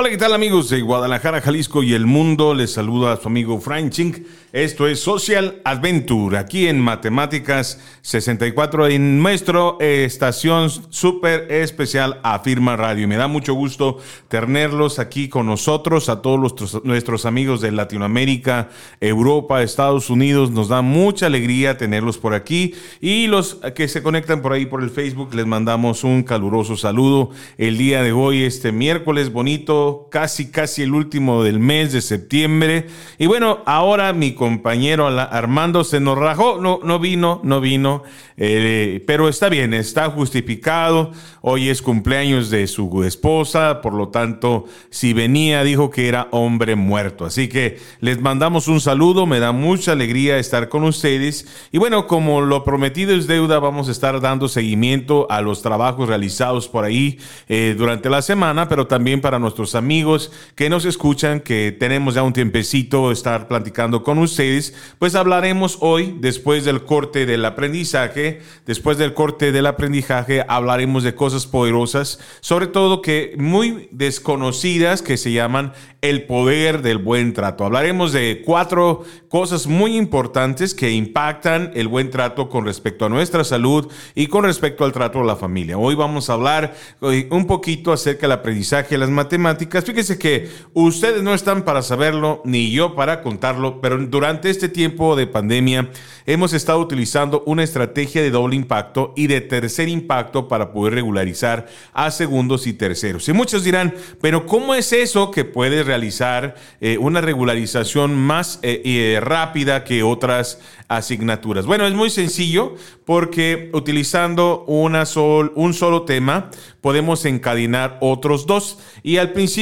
Hola, ¿qué tal amigos de Guadalajara, Jalisco y el mundo? Les saluda a su amigo Frank Chink. Esto es Social Adventure, aquí en Matemáticas 64, en nuestra estación súper especial Afirma Radio. Me da mucho gusto tenerlos aquí con nosotros, a todos nuestros amigos de Latinoamérica, Europa, Estados Unidos. Nos da mucha alegría tenerlos por aquí. Y los que se conectan por ahí por el Facebook, les mandamos un caluroso saludo el día de hoy, este miércoles bonito casi, casi el último del mes de septiembre. Y bueno, ahora mi compañero Armando se nos rajó, no, no vino, no vino, eh, pero está bien, está justificado. Hoy es cumpleaños de su esposa, por lo tanto, si venía, dijo que era hombre muerto. Así que les mandamos un saludo, me da mucha alegría estar con ustedes. Y bueno, como lo prometido es deuda, vamos a estar dando seguimiento a los trabajos realizados por ahí eh, durante la semana, pero también para nuestros amigos que nos escuchan, que tenemos ya un tiempecito estar platicando con ustedes, pues hablaremos hoy, después del corte del aprendizaje, después del corte del aprendizaje, hablaremos de cosas poderosas, sobre todo que muy desconocidas, que se llaman el poder del buen trato. Hablaremos de cuatro cosas muy importantes que impactan el buen trato con respecto a nuestra salud y con respecto al trato a la familia. Hoy vamos a hablar eh, un poquito acerca del aprendizaje de las matemáticas Fíjense que ustedes no están para saberlo, ni yo para contarlo, pero durante este tiempo de pandemia hemos estado utilizando una estrategia de doble impacto y de tercer impacto para poder regularizar a segundos y terceros. Y muchos dirán, pero ¿cómo es eso que puede realizar eh, una regularización más eh, eh, rápida que otras asignaturas? Bueno, es muy sencillo porque utilizando una sol, un solo tema podemos encadenar otros dos. Y al principio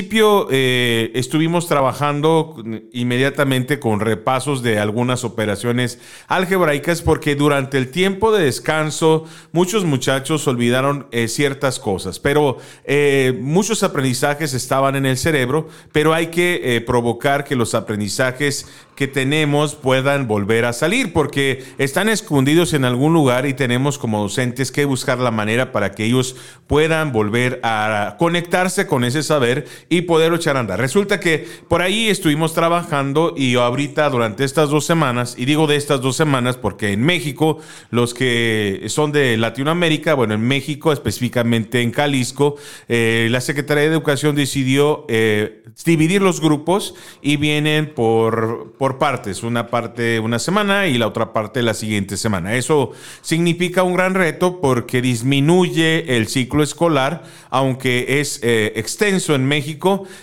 eh, estuvimos trabajando inmediatamente con repasos de algunas operaciones algebraicas porque durante el tiempo de descanso muchos muchachos olvidaron eh, ciertas cosas, pero eh, muchos aprendizajes estaban en el cerebro, pero hay que provocar que los aprendizajes que tenemos puedan volver a salir porque están escondidos en algún lugar y tenemos como docentes que buscar la manera para que ellos puedan volver a conectarse con ese saber y poder echar a andar. Resulta que por ahí estuvimos trabajando y ahorita durante estas dos semanas, y digo de estas dos semanas porque en México, los que son de Latinoamérica, bueno, en México, específicamente en Jalisco, eh, la Secretaría de Educación decidió eh, dividir los grupos y vienen por partes, una parte una semana y la otra parte la siguiente semana. Eso significa un gran reto porque disminuye el ciclo escolar, aunque es eh, extenso en México,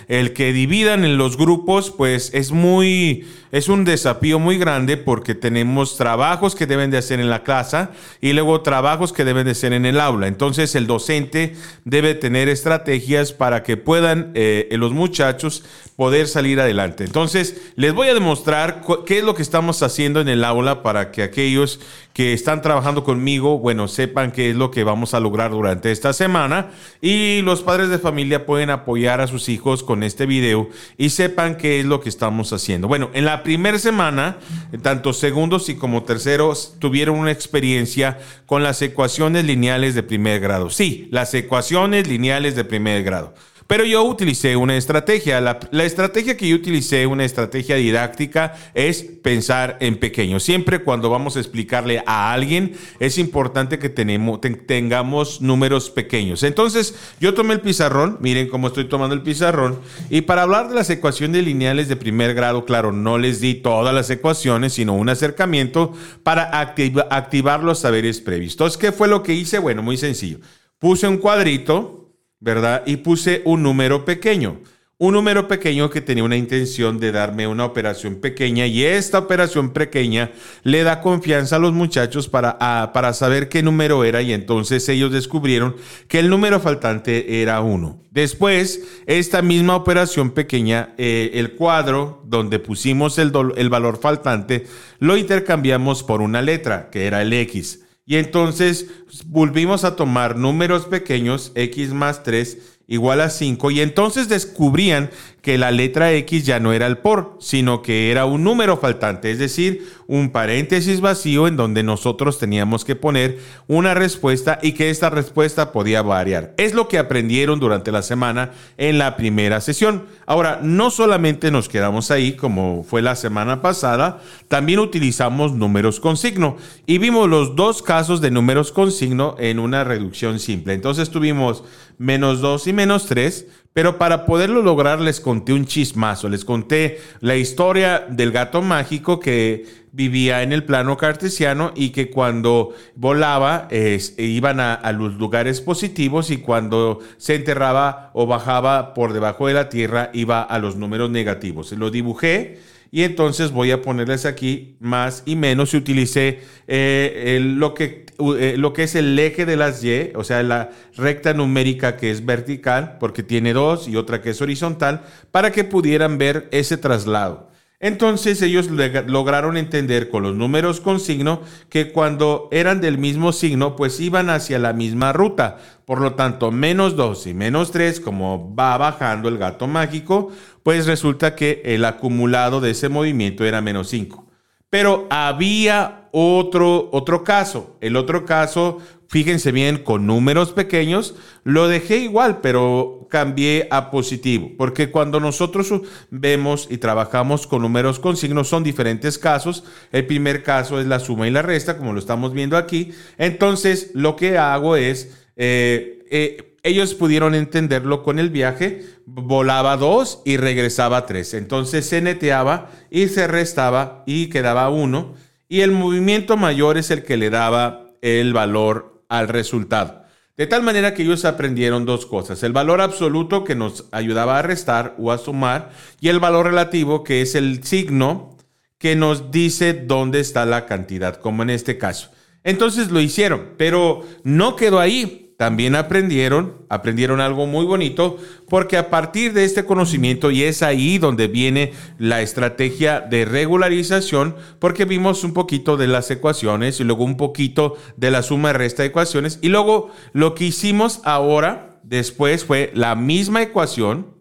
el que dividan en los grupos pues es muy es un desafío muy grande porque tenemos trabajos que deben de hacer en la clase y luego trabajos que deben de hacer en el aula. Entonces el docente debe tener estrategias para que puedan eh, los muchachos poder salir adelante. Entonces les voy a demostrar qué es lo que estamos haciendo en el aula para que aquellos que están trabajando conmigo, bueno, sepan qué es lo que vamos a lograr durante esta semana y los padres de familia pueden apoyar a sus hijos con este video y sepan qué es lo que estamos haciendo. Bueno, en la primera semana, tanto segundos y como terceros tuvieron una experiencia con las ecuaciones lineales de primer grado. Sí, las ecuaciones lineales de primer grado. Pero yo utilicé una estrategia. La, estrategia que yo utilicé, una estrategia didáctica, es pensar en pequeño. Siempre cuando vamos a explicarle a alguien, es importante que tenemos, tengamos números pequeños. Entonces, yo tomé el pizarrón, miren cómo estoy tomando el pizarrón, y para hablar de las ecuaciones lineales de primer grado, claro, no les di todas las ecuaciones, sino un acercamiento para activar los saberes previstos. ¿Qué fue lo que hice? Bueno, muy sencillo. Puse un cuadrito ¿verdad? Y puse un número pequeño. Un número pequeño que tenía una intención de darme una operación pequeña y esta operación pequeña le da confianza a los muchachos para, para saber qué número era y entonces ellos descubrieron que el número faltante era uno. Después, esta misma operación pequeña, eh, el cuadro donde pusimos el, el valor faltante, lo intercambiamos por una letra, que era el X. Y entonces volvimos a tomar números pequeños, x más 3, igual a 5 y entonces descubrían que la letra X ya no era el por, sino que era un número faltante, es decir, un paréntesis vacío en donde nosotros teníamos que poner una respuesta y que esta respuesta podía variar. Es lo que aprendieron durante la semana en la primera sesión. Ahora, no solamente nos quedamos ahí como fue la semana pasada, también utilizamos números con signo y vimos los dos casos de números con signo en una reducción simple. Entonces tuvimos menos 2 y menos 3, pero para poderlo lograr les conté un chismazo, les conté la historia del gato mágico que vivía en el plano cartesiano y que cuando volaba iban a, a, los lugares positivos y cuando se enterraba o bajaba por debajo de la tierra iba a los números negativos. Lo dibujé y entonces voy a ponerles aquí más y menos y utilicé eh, lo, que, eh, lo que es el eje de las Y, o sea, la recta numérica que es vertical, porque tiene dos, y otra que es horizontal, para que pudieran ver ese traslado. Entonces ellos lograron entender con los números con signo que cuando eran del mismo signo, pues iban hacia la misma ruta. Por lo tanto, menos 2 y menos 3, como va bajando el gato mágico, pues resulta que el acumulado de ese movimiento era menos 5. Pero había otro, otro caso. El otro caso fíjense bien, con números pequeños, lo dejé igual, pero cambié a positivo, porque cuando nosotros vemos y trabajamos con números con signos son diferentes casos. El primer caso es la suma y la resta, como lo estamos viendo aquí. Entonces, lo que hago es, eh, eh, ellos pudieron entenderlo con el viaje, volaba dos y regresaba tres. Entonces se neteaba y se restaba y quedaba uno. Y el movimiento mayor es el que le daba el valor al resultado. De tal manera que ellos aprendieron dos cosas, el valor absoluto que nos ayudaba a restar o a sumar y el valor relativo que es el signo que nos dice dónde está la cantidad, como en este caso. Entonces lo hicieron, pero no quedó ahí también aprendieron, aprendieron algo muy bonito, porque a partir de este conocimiento, y es ahí donde viene la estrategia de regularización, porque vimos un poquito de las ecuaciones y luego un poquito de la suma y resta de ecuaciones, y luego lo que hicimos ahora, después fue la misma ecuación,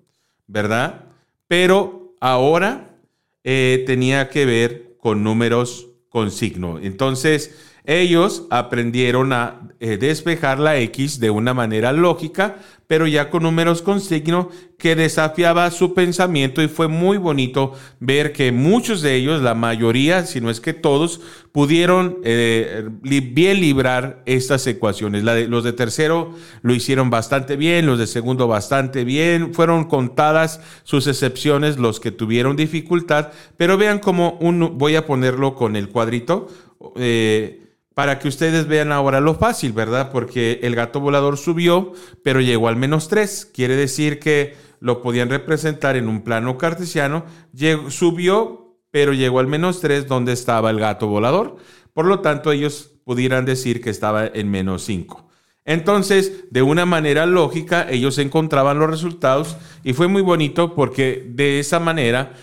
¿verdad? Pero ahora eh, tenía que ver con números con signo. Entonces, ellos aprendieron a eh, despejar la X de una manera lógica, pero ya con números con signo que desafiaba su pensamiento y fue muy bonito ver que muchos de ellos, la mayoría, si no es que todos, pudieron eh, bien librar estas ecuaciones. los de tercero lo hicieron bastante bien, los de segundo bastante bien, fueron contadas sus excepciones, los que tuvieron dificultad, pero vean cómo un, voy a ponerlo con el cuadrito. Eh, para que ustedes vean ahora lo fácil, ¿verdad? Porque el gato volador subió, pero llegó al menos 3. Quiere decir que lo podían representar en un plano cartesiano. subió, pero llegó al menos 3 donde estaba el gato volador. Por lo tanto, ellos pudieran decir que estaba en menos 5. Entonces, de una manera lógica, ellos encontraban los resultados y fue muy bonito porque de esa manera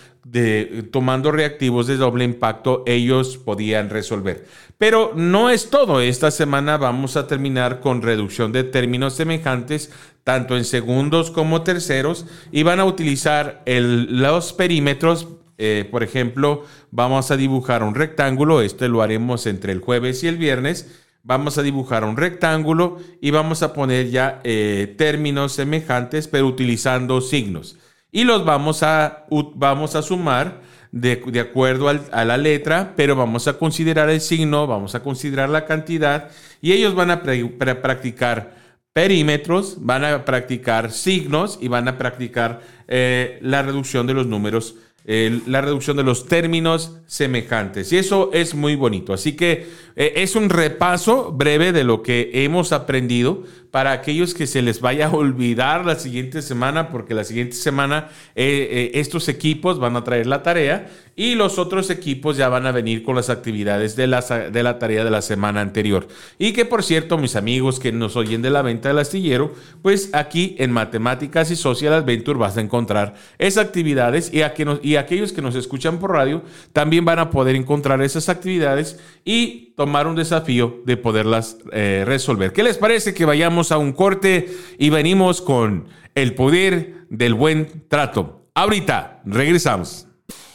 tomando reactivos de doble impacto, ellos podían resolver. Pero no es todo. Esta semana vamos a terminar con reducción de términos semejantes, tanto en segundos como terceros, y van a utilizar los perímetros. Eh, por ejemplo, vamos a dibujar un rectángulo, este lo haremos entre el jueves y el viernes. Vamos a dibujar un rectángulo y vamos a poner ya eh, términos semejantes, pero utilizando signos y los vamos a, vamos a sumar de, acuerdo a la letra, pero vamos a considerar el signo, vamos a considerar la cantidad y ellos van a practicar perímetros, van a practicar signos y van a practicar eh, la reducción de los números la reducción de los términos semejantes. Y eso es muy bonito. Así que eh, es un repaso breve de lo que hemos aprendido para aquellos que se les vaya a olvidar la siguiente semana, porque la siguiente semana eh, eh, estos equipos van a traer la tarea y los otros equipos ya van a venir con las actividades de la, de la tarea de la semana anterior. Y que por cierto, mis amigos que nos oyen de la venta del astillero, pues aquí en Matemáticas y Social Adventure vas a encontrar esas actividades y, y aquellos que nos escuchan por radio también van a poder encontrar esas actividades y tomar un desafío de poderlas eh, resolver. ¿Qué les parece que vayamos a un corte y venimos con el poder del buen trato? Ahorita regresamos.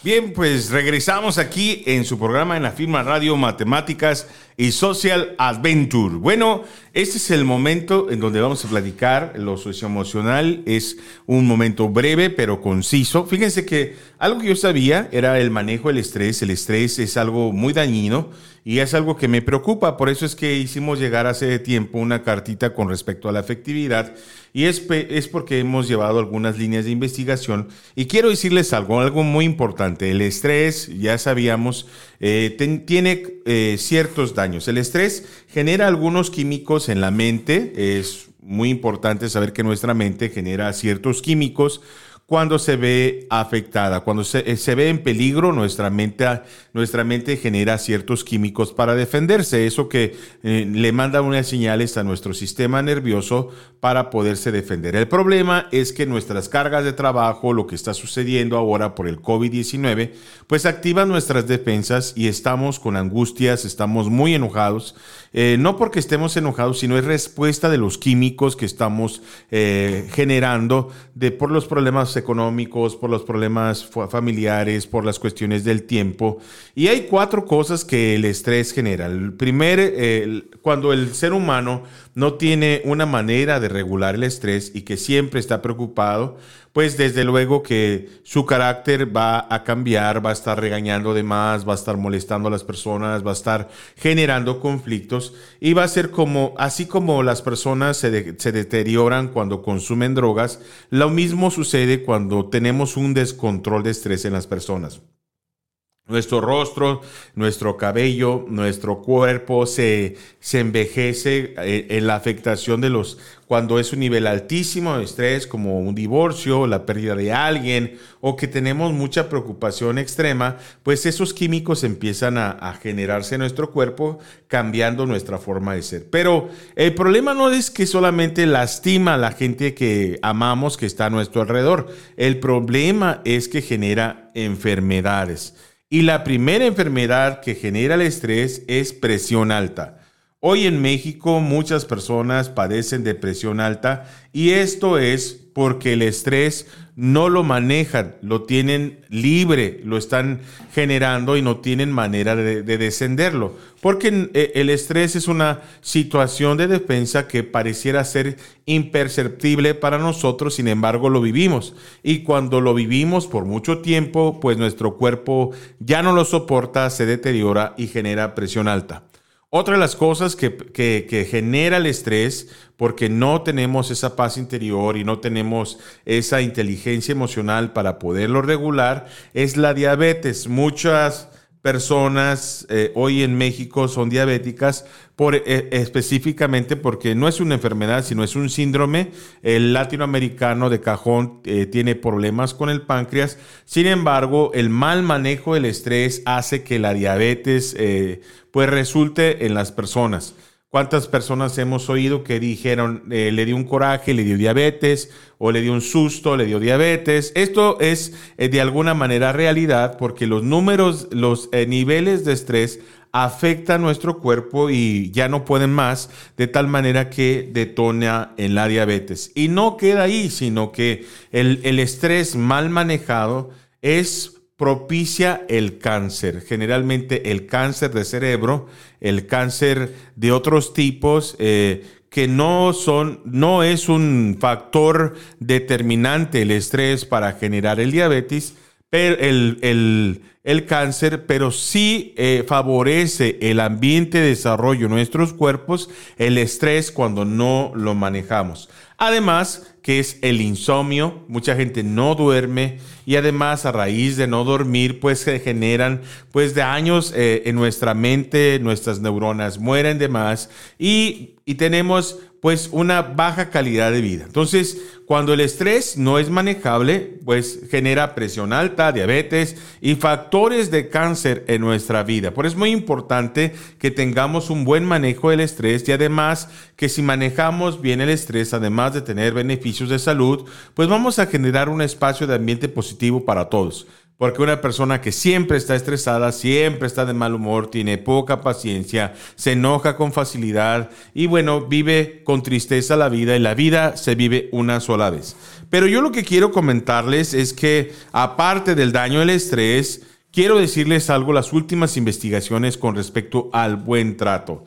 Bien, pues regresamos aquí en su programa en la firma Radio Matemáticas y Social Adventure. Bueno, este es el momento en donde vamos a platicar lo socioemocional. Es un momento breve pero conciso. Fíjense que algo que yo sabía era el manejo del estrés. El estrés es algo muy dañino y es algo que me preocupa. Por eso es que hicimos llegar hace tiempo una cartita con respecto a la efectividad y es, es porque hemos llevado algunas líneas de investigación y quiero decirles algo, algo muy importante. El estrés, ya sabíamos, eh, tiene eh, ciertos daños. El estrés genera algunos químicos en la mente, es muy importante saber que nuestra mente genera ciertos químicos cuando se ve afectada, cuando se, se, ve en peligro, nuestra mente, nuestra mente genera ciertos químicos para defenderse, eso que eh, le manda unas señales a nuestro sistema nervioso para poderse defender. El problema es que nuestras cargas de trabajo, lo que está sucediendo ahora por el COVID-19, pues activan nuestras defensas y estamos con angustias, estamos muy enojados, eh, no porque estemos enojados, sino es respuesta de los químicos que estamos eh, generando de, por los problemas económicos, por los problemas familiares, por las cuestiones del tiempo. Y hay cuatro cosas que el estrés genera. El primer, cuando el ser humano no tiene una manera de regular el estrés y que siempre está preocupado, pues desde luego que su carácter va a cambiar, va a estar regañando de más, va a estar molestando a las personas, va a estar generando conflictos y va a ser como, así como las personas se, deterioran cuando consumen drogas, lo mismo sucede cuando tenemos un descontrol de estrés en las personas. Nuestro rostro, nuestro cabello, nuestro cuerpo se, se envejece eh, en la afectación de los, cuando es un nivel altísimo de estrés, como un divorcio, la pérdida de alguien, o que tenemos mucha preocupación extrema, pues esos químicos empiezan a, a generarse en nuestro cuerpo, cambiando nuestra forma de ser. Pero el problema no es que solamente lastima a la gente que amamos, que está a nuestro alrededor. El problema es que genera enfermedades. Y la primera enfermedad que genera el estrés es presión alta. Hoy en México muchas personas padecen de presión alta y esto es porque el estrés no lo manejan, lo tienen libre, lo están generando y no tienen manera de, descenderlo. Porque eh, el estrés es una situación de defensa que pareciera ser imperceptible para nosotros, sin embargo lo vivimos. Y cuando lo vivimos por mucho tiempo, pues nuestro cuerpo ya no lo soporta, se deteriora y genera presión alta. Otra de las cosas que, genera el estrés, porque no tenemos esa paz interior y no tenemos esa inteligencia emocional para poderlo regular, es la diabetes. Muchas personas eh, hoy en México son diabéticas por, eh, específicamente porque no es una enfermedad, sino es un síndrome. El latinoamericano de cajón eh, tiene problemas con el páncreas. Sin embargo, el mal manejo del estrés hace que la diabetes pues resulte en las personas. ¿Cuántas personas hemos oído que dijeron eh, le dio un coraje, le dio diabetes, o le dio un susto, le dio diabetes? Esto es eh, de alguna manera realidad porque los números, los eh, niveles de estrés afectan nuestro cuerpo y ya no pueden más, de tal manera que detona en la diabetes. Y no queda ahí, sino que el, el estrés mal manejado es propicia el cáncer, generalmente el cáncer de cerebro, el cáncer de otros tipos eh, que no son, no es un factor determinante el estrés para generar el diabetes, pero el, el, cáncer, pero sí eh, favorece el ambiente de desarrollo de nuestros cuerpos, el estrés cuando no lo manejamos. Además, que es el insomnio. Mucha gente no duerme y además a raíz de no dormir pues se generan pues daños eh, en nuestra mente, nuestras neuronas mueren de más y, y tenemos pues una baja calidad de vida. Entonces, cuando el estrés no es manejable, pues genera presión alta, diabetes y factores de cáncer en nuestra vida. Por eso es muy importante que tengamos un buen manejo del estrés y además que si manejamos bien el estrés, además de tener beneficios de salud, pues vamos a generar un espacio de ambiente positivo para todos. Porque una persona que siempre está estresada, siempre está de mal humor, tiene poca paciencia, se enoja con facilidad y bueno, vive con tristeza la vida y la vida se vive una sola vez. Pero yo lo que quiero comentarles es que aparte del daño del estrés, quiero decirles algo, las últimas investigaciones con respecto al buen trato.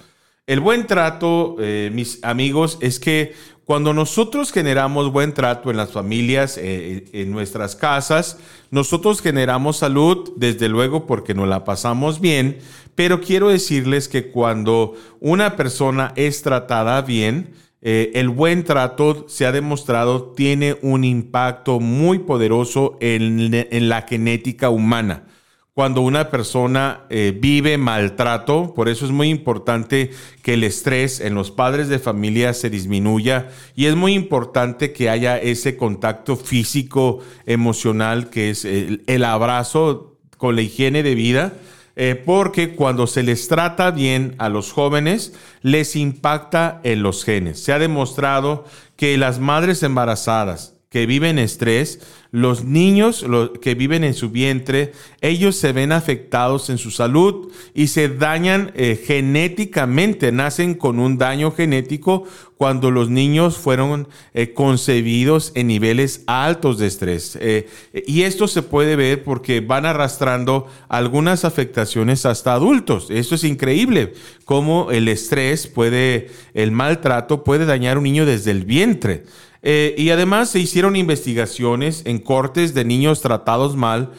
El buen trato, eh, mis amigos, es que cuando nosotros generamos buen trato en las familias, eh, en nuestras casas, nosotros generamos salud, desde luego porque nos la pasamos bien, pero quiero decirles que cuando una persona es tratada bien, eh, el buen trato se ha demostrado tiene un impacto muy poderoso en la genética humana cuando una persona eh, vive maltrato. Por eso es muy importante que el estrés en los padres de familia se disminuya y es muy importante que haya ese contacto físico, emocional, que es el, abrazo con la higiene de vida. Eh, porque cuando se les trata bien a los jóvenes, les impacta en los genes. Se ha demostrado que las madres embarazadas que viven estrés los niños que viven en su vientre, ellos se ven afectados en su salud y se dañan eh, genéticamente, nacen con un daño genético cuando los niños fueron eh, concebidos en niveles altos de estrés. Eh, y esto se puede ver porque van arrastrando algunas afectaciones hasta adultos. Esto es increíble, cómo el estrés puede, el maltrato puede dañar a un niño desde el vientre. Eh, y además se hicieron investigaciones en cortes de niños tratados mal,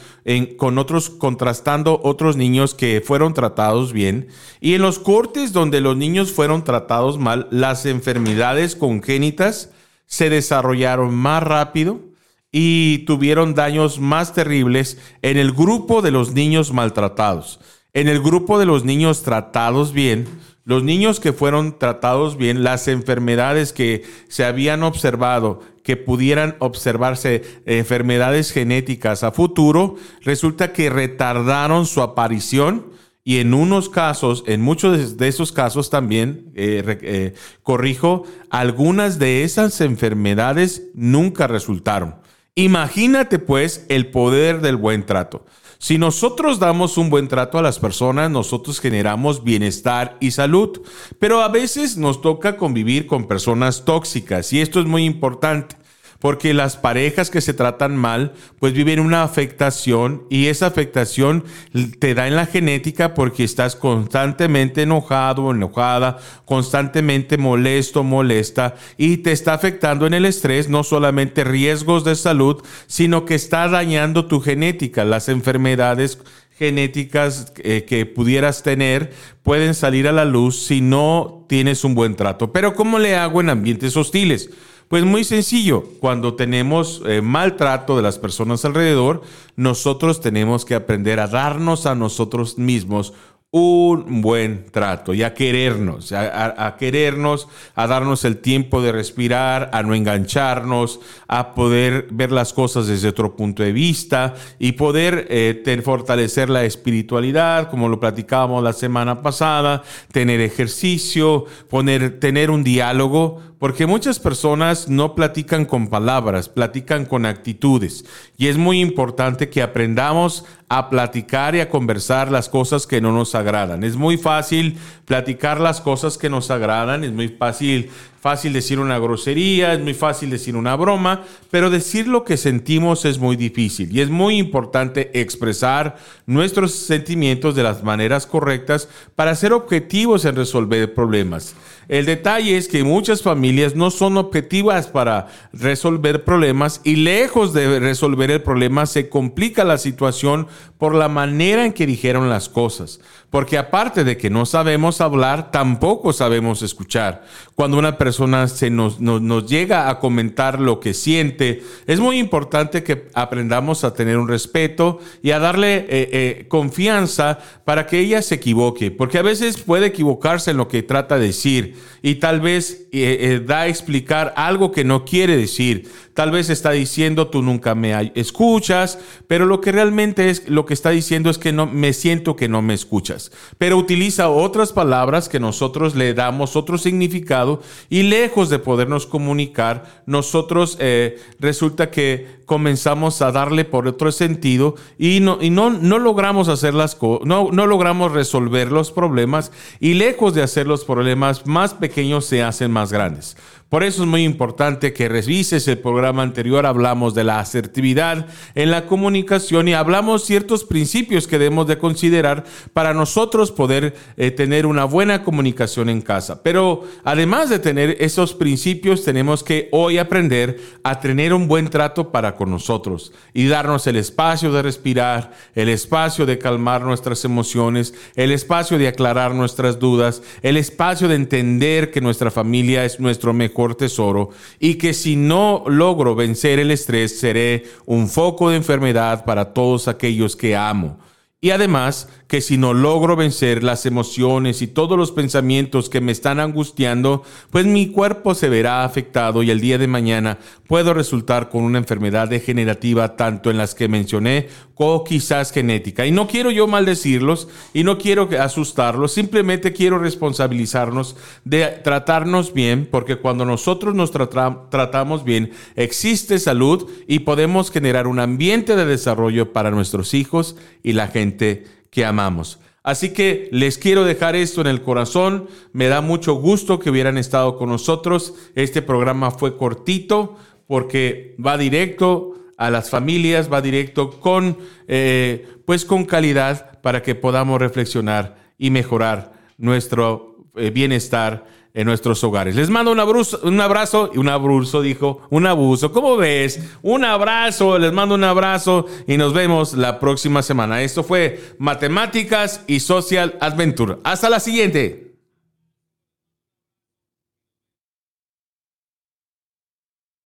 con otros, contrastando otros niños que fueron tratados bien. Y en los cortes donde los niños fueron tratados mal, las enfermedades congénitas se desarrollaron más rápido y tuvieron daños más terribles en el grupo de los niños maltratados. En el grupo de los niños tratados bien, los niños que fueron tratados bien, las enfermedades que se habían observado, que pudieran observarse enfermedades genéticas a futuro, resulta que retardaron su aparición y en unos casos, en muchos de esos casos también, eh, eh, corrijo, algunas de esas enfermedades nunca resultaron. Imagínate pues el poder del buen trato. Si nosotros damos un buen trato a las personas, nosotros generamos bienestar y salud, pero a veces nos toca convivir con personas tóxicas y esto es muy importante porque las parejas que se tratan mal, pues viven una afectación y esa afectación te da en la genética porque estás constantemente enojado enojada, constantemente molesto, molesta y te está afectando en el estrés, no solamente riesgos de salud, sino que está dañando tu genética, las enfermedades genéticas eh, que pudieras tener pueden salir a la luz si no tienes un buen trato. Pero ¿cómo le hago en ambientes hostiles? Pues muy sencillo, cuando tenemos eh, maltrato de las personas alrededor, nosotros tenemos que aprender a darnos a nosotros mismos un buen trato y a querernos, a, querernos, a darnos el tiempo de respirar, a no engancharnos, a poder ver las cosas desde otro punto de vista y poder eh, fortalecer la espiritualidad, como lo platicábamos la semana pasada, tener ejercicio, poner, tener un diálogo, porque muchas personas no platican con palabras, platican con actitudes. Y es muy importante que aprendamos a platicar y a conversar las cosas que no nos agradan. Es muy fácil platicar las cosas que nos agradan, es muy fácil fácil decir una grosería, es muy fácil decir una broma, pero decir lo que sentimos es muy difícil y es muy importante expresar nuestros sentimientos de las maneras correctas para ser objetivos en resolver problemas. El detalle es que muchas familias no son objetivas para resolver problemas y lejos de resolver el problema se complica la situación por la manera en que dijeron las cosas. Porque aparte de que no sabemos hablar, tampoco sabemos escuchar. Cuando una persona se nos, nos, llega a comentar lo que siente, es muy importante que aprendamos a tener un respeto y a darle eh, eh, confianza para que ella se equivoque, porque a veces puede equivocarse en lo que trata de decir y tal vez eh, da a explicar algo que no quiere decir. Tal vez está diciendo tú nunca me escuchas, pero lo que realmente es lo que está diciendo es que no me siento que no me escuchas. Pero utiliza otras palabras que nosotros le damos otro significado y lejos de podernos comunicar, nosotros eh, resulta que comenzamos a darle por otro sentido y no, y no, no logramos hacer las no, no logramos resolver los problemas y lejos de hacer los problemas más pequeños se hacen más grandes. Por eso es muy importante que revises el programa anterior. Hablamos de la asertividad en la comunicación y hablamos ciertos principios que debemos de considerar para nosotros poder eh, tener una buena comunicación en casa. Pero además de tener esos principios, tenemos que hoy aprender a tener un buen trato para con nosotros y darnos el espacio de respirar, el espacio de calmar nuestras emociones, el espacio de aclarar nuestras dudas, el espacio de entender que nuestra familia es nuestro mejor tesoro y que si no logro vencer el estrés seré un foco de enfermedad para todos aquellos que amo. Y además que si no logro vencer las emociones y todos los pensamientos que me están angustiando, pues mi cuerpo se verá afectado y el día de mañana puedo resultar con una enfermedad degenerativa tanto en las que mencioné o quizás genética. Y no quiero yo maldecirlos y no quiero asustarlos, simplemente quiero responsabilizarnos de tratarnos bien, porque cuando nosotros nos tratamos bien, existe salud y podemos generar un ambiente de desarrollo para nuestros hijos y la gente que amamos. Así que les quiero dejar esto en el corazón. Me da mucho gusto que hubieran estado con nosotros. Este programa fue cortito porque va directo a las familias, va directo con, eh, pues con calidad para que podamos reflexionar y mejorar nuestro eh, bienestar en nuestros hogares. Les mando un abrazo, un abrazo y un abuso, dijo, un abuso. ¿Cómo ves? Un abrazo, les mando un abrazo y nos vemos la próxima semana. Esto fue Matemáticas y Social Adventure. Hasta la siguiente.